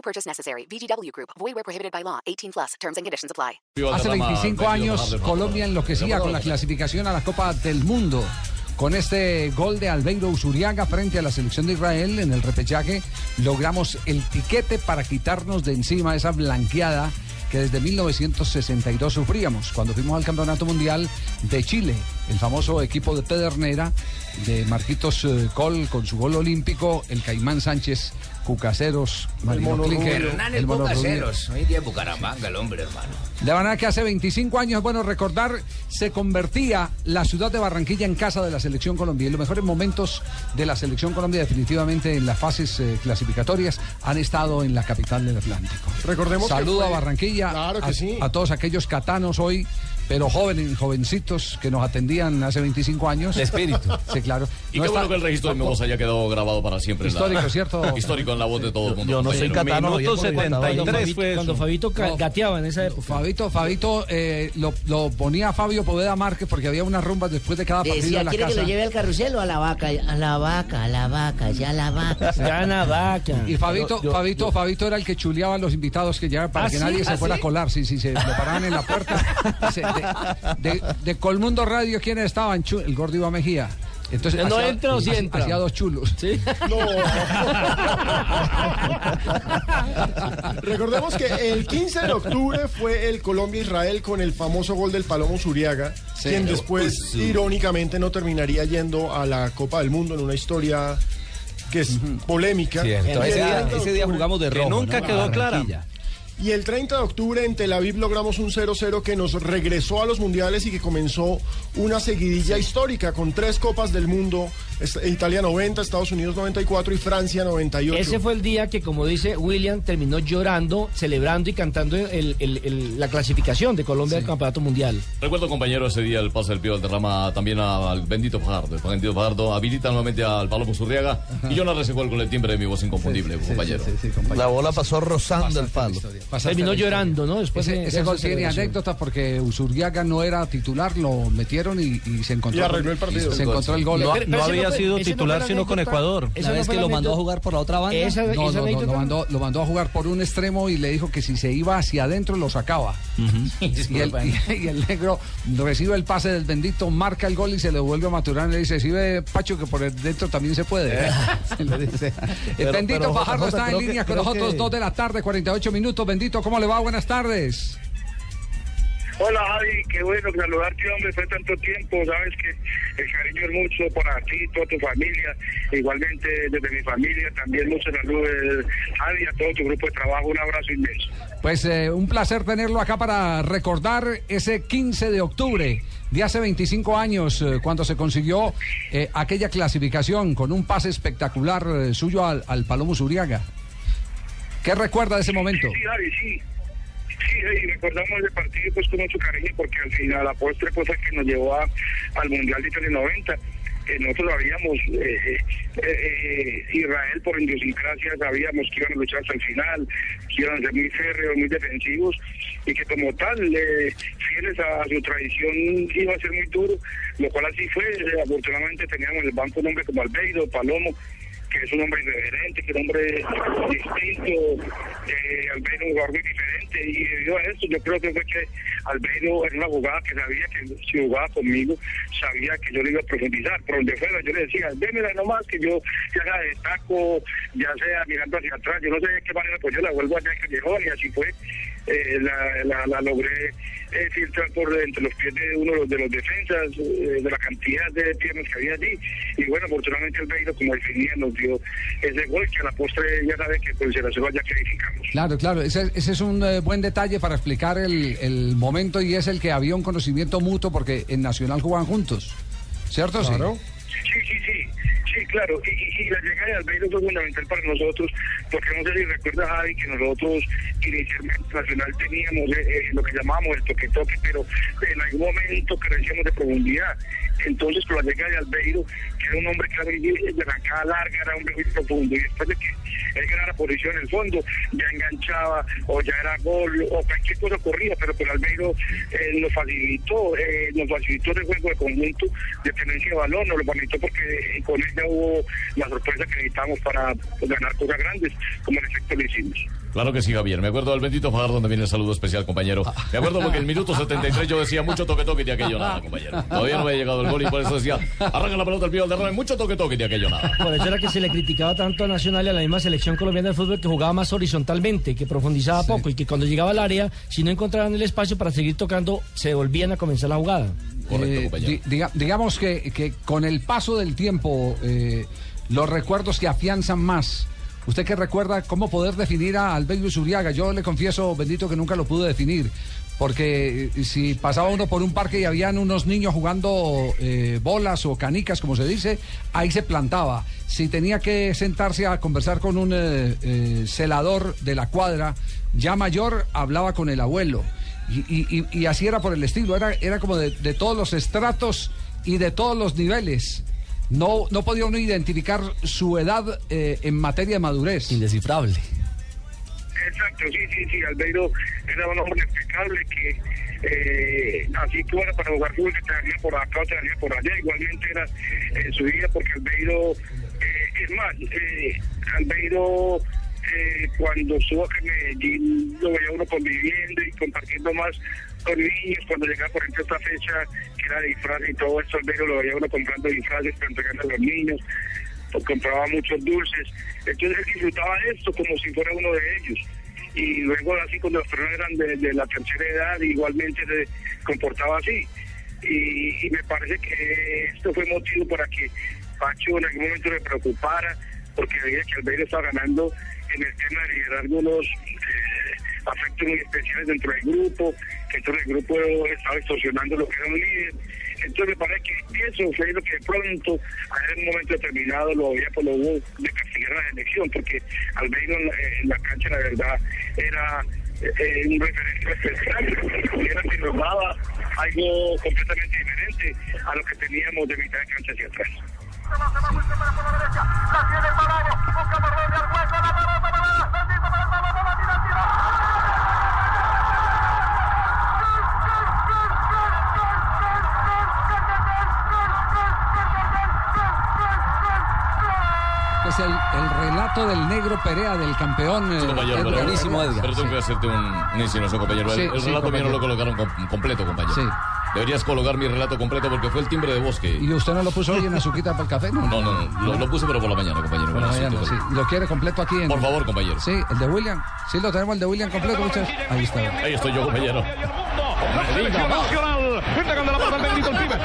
No purchase necessary. VGW Group. Void where prohibited by law. 18 plus. Terms and conditions apply. Hace 25 años Colombia enloquecía con la clasificación a la Copa del Mundo. Con este gol de Albeiro Usuriaga frente a la selección de Israel en el repechaje, logramos el tiquete para quitarnos de encima esa blanqueada que desde 1962 sufríamos cuando fuimos al Campeonato Mundial de Chile, el famoso equipo de Pedernera, de Marquitos eh, Col con su gol olímpico, el Caimán Sánchez, Cucaseros, Marino Klinger, Hernández Rubio. Bucaceros. Hoy día en Bucaramanga, el hombre, hermano. De verdad que hace 25 años, es bueno recordar, se convertía la ciudad de Barranquilla en casa de la selección Colombia. Y los mejores momentos de la selección Colombia, definitivamente en las fases eh, clasificatorias, han estado en la capital del Atlántico. Recordemos que Saludo fue- a Barranquilla, Claro que a, sí. a todos aquellos catanos hoy, pero jóvenes, jovencitos que nos atendían hace 25 años. De espíritu. Sí, claro. Y No qué está- bueno que el registro de mi voz haya quedado grabado para siempre. en la- Histórico, ¿cierto? Histórico en la voz de todo el mundo. Yo no soy catano. Minuto Javier, porque 73 fue Cuando. Fabito No. gateaba en esa época. Fabito, Fabito eh, lo, lo ponía Fabio Poveda Márquez porque había unas rumbas después de cada partido Decía, en la ¿quiere que casa. lo lleve al carrusel o a la vaca? A la vaca, a la vaca, ya a la vaca. Gana vaca. Y Fabito, Yo- yo- Fabito, yo- Fabito era el que chuleaba a los invitados que llegaban para ¿Ah, que sí? nadie se ¿Ah, fuera sí? a colar. Sí, sí, se lo paraban en la puerta. De, Colmundo Radio, ¿quiénes estaban? El gordo Iván Mejía. Entonces, ¿No entra o sí hacía- entra? Hacía dos chulos. ¿Sí? Recordemos que el 15 de octubre fue el Colombia-Israel con el famoso gol del Palomo Zuriaga, quien después, irónicamente, no terminaría yendo a la Copa del Mundo en una historia que es polémica. Ese día, 30 de ese día octubre- jugamos de Que rojo. nunca ¿no? quedó A clara. Y el 30 de octubre en Tel Aviv logramos un 0-0 que nos regresó a los mundiales y que comenzó una seguidilla histórica con tres Copas del Mundo, Italia 90, Estados Unidos 94 y Francia 98. Ese fue el día que, como dice William, terminó llorando, celebrando y cantando el- el- el- la clasificación de Colombia al Campeonato Mundial. Recuerdo, compañero, ese día el pase del Pío derrama también al bendito Fajardo. El bendito Fajardo habilita nuevamente al Palomo Zurriaga y yo ese gol con el timbre de mi voz inconfundible, compañero. Sí, sí, sí, compañero. La bola pasó rozando el palo. la historia, Terminó llorando, ¿no? Después Ese, de- ese gol tiene anécdotas porque Usuriaga no era titular, lo metieron y, y se encontró Y arregló el partido. Se encontró el gol. No, Pero- pero había fue- sido no titular sino con. Ecuador. Esa vez que lo mandó a jugar por la otra banda. Esa, No, esa no, no, anécdota. lo mandó, lo mandó a jugar por un extremo y le dijo que si se iba hacia adentro lo sacaba. Y el, y- y el negro recibe el pase del bendito, marca el gol y se le vuelve a Maturana y le dice, si ve Pacho que por dentro también se puede. Se le dice. El Pero- bendito Fajardo está en línea con nosotros, dos de la tarde, 48 minutos. ¿Cómo le va? Buenas tardes. Hola Javi, qué bueno saludarte hombre, fue tanto tiempo, sabes que el cariño es mucho para ti, toda tu familia, igualmente desde mi familia también muchos saludos Javi, a todo tu grupo de trabajo, un abrazo inmenso. Pues eh, un placer tenerlo acá para recordar ese 15 de octubre de hace 25 años, eh, cuando se consiguió eh, aquella clasificación con un pase espectacular eh, suyo al, al Palomo Zuriaga. ¿Qué recuerda de ese momento? Sí, Javi, sí. Sí, y recordamos ese partido pues con mucho cariño porque al final la postre pues el que nos llevó a- al Mundial de Italia 90. Eh, nosotros sabíamos, eh, eh, eh, Israel por idiosincrasia sabíamos que iban a luchar hasta el final, que iban a ser muy férreos, muy defensivos y que como tal, eh, fieles a su tradición, iba a ser muy duro, lo cual así fue. Eh, afortunadamente teníamos en el banco un hombre como Albeiro, Palomo, que es un hombre irreverente, que es un hombre distinto, eh, Albeiro un jugador muy diferente, y debido a esto yo creo que fue que Albeiro era una jugada que sabía que si jugaba conmigo, sabía que yo le iba a profundizar, por donde fuera yo le decía, démela nomás que yo ya sea de ya sea mirando hacia atrás, yo no sé de qué manera, pues yo la vuelvo allá al callejón y así fue, eh, la, la, la logré eh, filtrar por entre los pies de uno de los, de los defensas, eh, de la cantidad de piernas que había allí. Y bueno, afortunadamente el Beiro, como definía, nos dio ese gol que a la postre ya sabe que pues se la ya clarificamos. Claro, claro, ese, ese es un eh, buen detalle para explicar el, el momento y es el que había un conocimiento mutuo porque en Nacional jugaban juntos, ¿cierto? Sí. Claro. Sí, sí, sí, sí, claro. Y, la llegada de Albeiro fue fundamental para nosotros, porque no sé si recuerda Javi que nosotros inicialmente en Nacional teníamos eh, eh, lo que llamábamos el toque-toque, pero en algún momento carecíamos de profundidad. Entonces, con la llegada de Albeiro, que era un hombre que era de arrancada larga, era un hombre muy profundo, y después de que él ganara posición en el fondo, ya enganchaba, o ya era gol, o cualquier cosa corría, pero con Albeiro eh, nos facilitó, eh, nos facilitó el juego de conjunto de tenencia de balón, nos lo porque con ella hubo la sorpresa que necesitábamos para ganar cosas grandes, como en efecto lo hicimos. Claro que sí, Javier. Me acuerdo del bendito Fajardo donde viene el saludo especial, compañero. Me acuerdo porque en el minuto 73 yo decía mucho toque toque y de aquello nada, compañero. Todavía no me había llegado el gol y por eso decía, arranca la pelota el pío del derrame, mucho toque toque y de aquello nada. Por eso era que se le criticaba tanto a Nacional y a la misma selección colombiana de fútbol que jugaba más horizontalmente, que profundizaba poco y que cuando llegaba al área, si no encontraban el espacio para seguir tocando, se volvían a comenzar la jugada. Eh, di- diga- digamos que, que con el paso del tiempo, eh, los recuerdos se afianzan más. ¿Usted qué recuerda cómo poder definir a Albeiro Zuriaga? Yo le confieso, bendito, que nunca lo pude definir. Porque eh, si pasaba uno por un parque y habían unos niños jugando eh, bolas o canicas, como se dice, ahí se plantaba. Si tenía que sentarse a conversar con un eh, eh, celador de la cuadra, ya mayor, hablaba con el abuelo. Y, y- y- y así era por el estilo, era, era como de, de todos los estratos y de todos los niveles. No, no podía uno identificar su edad eh, en materia de madurez. Indescifrable. Exacto, sí, sí, sí, Albeiro era un hombre impecable que eh, así tú era para jugar fútbol que te daría por acá o te daría por allá, igualmente era en su vida porque Albeiro, eh, es más, eh, Albeiro eh, cuando acá en Medellín lo veía uno conviviendo y compartiendo más con niños, cuando llegaba por ejemplo esta fecha que era disfraz y todo Albeiro lo veía uno comprando disfraces para entregarle a los niños compraba muchos dulces. Entonces él disfrutaba de esto como si fuera uno de ellos. Y luego así cuando los personas eran de, de la tercera edad, igualmente se comportaba así. Y, y me parece que esto fue motivo para que Pacho en algún momento le preocupara, porque veía que Albeiro estaba ganando en el tema de liderar algunos eh, afectos muy especiales dentro del grupo, que entonces el grupo estaba distorsionando lo que era un líder. Entonces me parece que eso fue lo que de pronto, en un momento determinado, lo había por lo hubo de castigar la elección, porque Albeiro en la, cancha, la verdad, era eh, un referente especial, era que nos algo completamente diferente a lo que teníamos de mitad de cancha hacia atrás. Es el, el relato del negro Perea, del campeón. eh, Compañero, Edgar. pero, pero tengo que hacerte un, insinuación, compañero. Sí, el relato mío lo colocaron com- completo, compañero. Deberías colocar mi relato completo porque fue el timbre de bosque. ¿Y usted no lo puso hoy en azuquita para el café? No, No, no, no. Lo, lo puse, pero por la mañana, compañero. Bueno, Bueno, ya no, sí. ¿Lo quiere completo aquí? En... Por favor, compañero. Sí, el de William. Sí, lo tenemos el de William completo, muchachos. Ahí está. Ahí estoy yo, compañero. Selección nacional. Entregando la pelota al bendito el pibe.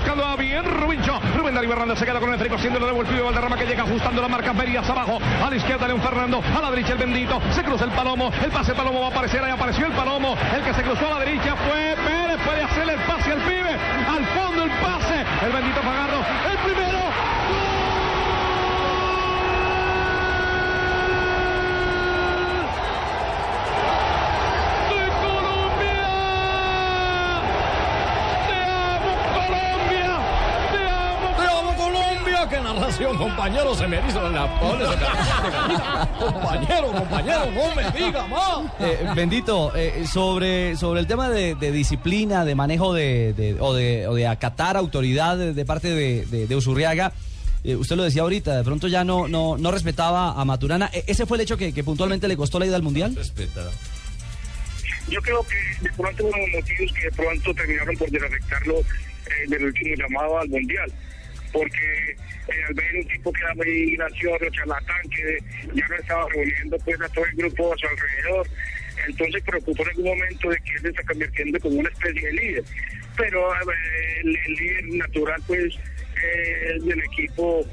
Buscando a bien Rubincho. Rubén Darío Hernández se queda con el de nuevo el pibe Valderrama que llega ajustando la marca Ferías abajo. A la izquierda León Fernando. A la derecha el bendito. Se cruza el palomo. El pase palomo va a aparecer. Ahí apareció el palomo. El que se cruzó a la derecha fue Pérez. Puede hacerle el pase al pibe. Al fondo el pase. El bendito Fagardo. El primero. ¡Te amo, Colombia! ¡Qué narración, compañero! Se me hizo la pone, se me- Compañero, compañero, no me diga más. Eh, bendito, eh, sobre, sobre el tema de, de disciplina, de manejo de, de- o, de, o de acatar autoridad de, de parte de, de, de Usurriaga, eh, usted lo decía ahorita, de pronto ya no, no, no respetaba a Maturana. ¿E- ¿Ese fue el hecho que, que puntualmente le costó la ida al Mundial? Respeta. Yo creo que de pronto hubo motivos que de pronto terminaron por desafectarlo eh, del último llamado al Mundial. Porque eh, al ver un tipo que era muy gracioso, charlatán, que ya no estaba reuniendo pues a todo el grupo a su alrededor. Entonces preocupó en algún momento de que él se está convirtiendo como una especie de líder. Pero el, el líder natural pues eh, del equipo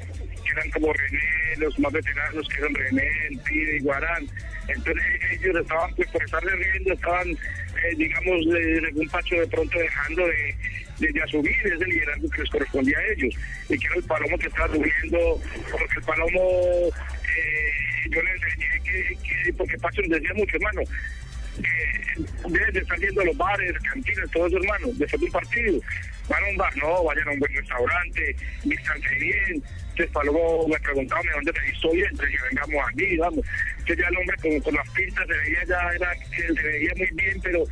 que eran como René, los más veteranos que eran René, el Pide y Guarán. Entonces ellos estaban, pues por estar riendo, estaban, eh, digamos, de un pacho de pronto dejando de, de, de asumir ese liderazgo que les correspondía a ellos. Y que el palomo que estaba subiendo, porque el palomo, eh, yo le enseñé que, que, porque Pacho les decía mucho, hermano, eh, deben de estar a los bares, cantinas, todo eso, hermano, después de un partido. Van a un bar, no, vayan a un buen restaurante, vístanse bien. Entonces Palomo me preguntaba ¿de dónde me visto bien, entonces yo vengamos aquí, vamos. Entonces ya el hombre con, las pintas se veía ya, era, que se veía muy bien, pero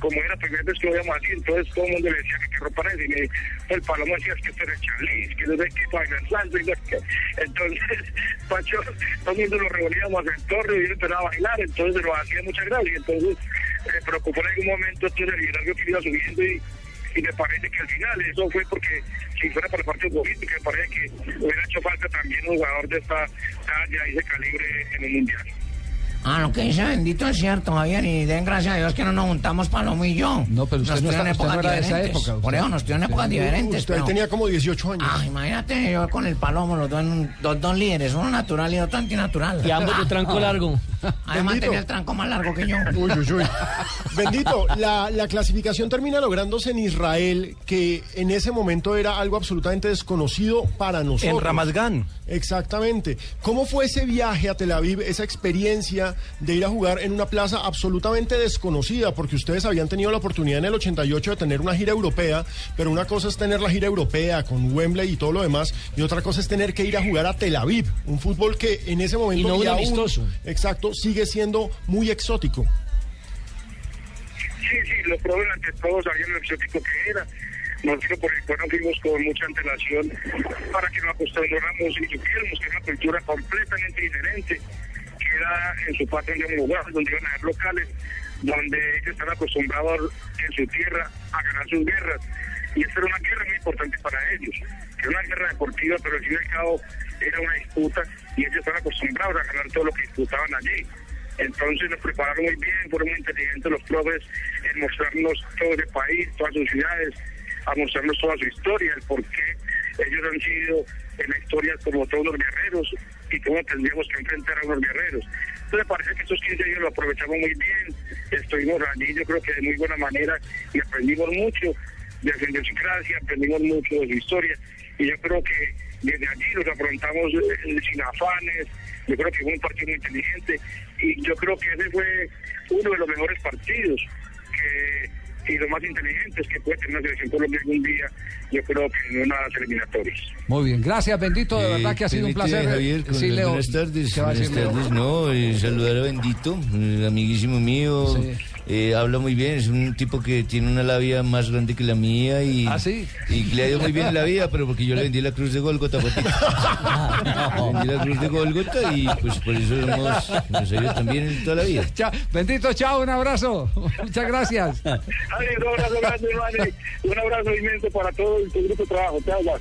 como era la primera vez que lo veíamos así, entonces todo el mundo le decía que qué ropa era, y me, el Palomo decía es que este es Charlize, que no sé qué bailan salsa, y no qué. Entonces, Pacho, todo el mundo lo reuníamos al entorno y él empezaba a bailar, entonces lo hacía mucha gracia, entonces me preocupó en algún momento entonces el liderazgo que iba subiendo y, y me parece que al final eso fue porque si fuera por el partido político me parece que hubiera hecho falta también un jugador de esta talla y de calibre en el mundial. Ah, lo que dice Bendito es cierto, Javier, y den gracias a Dios que no nos juntamos Palomo y yo. No, pero usted nos no está- usted épocas no era de esa diferentes. época, Por usted- eso nos tuvieron épocas diferentes. Usted pero- tenía como 18 años. Ah, imagínate, yo con el Palomo, los dos, en- los dos líderes, uno natural y otro antinatural. Y ambos de tranco largo. Además tenía el tranco más largo que yo. Uy, uy, uy. Bendito, la, la clasificación termina lográndose en Israel, que en ese momento era algo absolutamente desconocido para nosotros. En Ramat Exactamente. ¿Cómo fue ese viaje a Tel Aviv, esa experiencia de ir a jugar en una plaza absolutamente desconocida? Porque ustedes habían tenido la oportunidad en el 88 de tener una gira europea, pero una cosa es tener la gira europea con Wembley y todo lo demás, y otra cosa es tener que ir a jugar a Tel Aviv, un fútbol que en ese momento Y no un aún- amistoso. exacto, sigue siendo muy exótico. Sí, sí, lo probé ante todos, sabían lo exótico que era. Nosotros por el cual fuimos con mucha antelación para que nos acostumbráramos y supiéramos que era una cultura completamente diferente, que era en su patria de un lugar donde iban a haber locales, donde ellos están acostumbrados en su tierra a ganar sus guerras. Y esta era una guerra muy importante para ellos, era una guerra deportiva, pero al fin y al cabo era una disputa y ellos están acostumbrados a ganar todo lo que disputaban allí. Entonces nos prepararon muy bien, fueron muy inteligentes los profes en mostrarnos todo el país, todas sus ciudades, a mostrarnos toda su historia, el por qué ellos han sido en la historia como todos los guerreros y cómo tendríamos que enfrentar a unos guerreros. Entonces parece que estos 15 días lo aprovechamos muy bien, estuvimos allí yo creo que de muy buena manera y aprendimos mucho de idiosincrasia, aprendimos mucho de su historia y yo creo que desde allí los afrontamos eh, sin afanes, yo creo que fue un partido muy inteligente y yo creo que ese fue uno de los mejores partidos que, y los más inteligentes que puede tener la selección Colombia algún día, yo creo que en unas eliminatorias. Muy bien, gracias, bendito, de Eh, verdad que ha sido un placer. Javier, con Sí, Leo, buenas tardes. ¿qué va a Buenas tardes, no, eh, saludar a Bendito, eh, amiguísimo mío. Eh, habla muy bien, es un tipo que tiene una labia más grande que la mía y, ¿Ah, sí? y que le ha ido muy bien en la vida, pero porque yo le vendí la cruz de Golgota, papito. Le vendí la cruz de Golgota y pues por eso hemos, nos ha ido también en toda la vida. Chao, bendito, chao, un abrazo. Muchas gracias. Ay, un abrazo grande, un abrazo inmenso para todo el grupo de trabajo. Chao.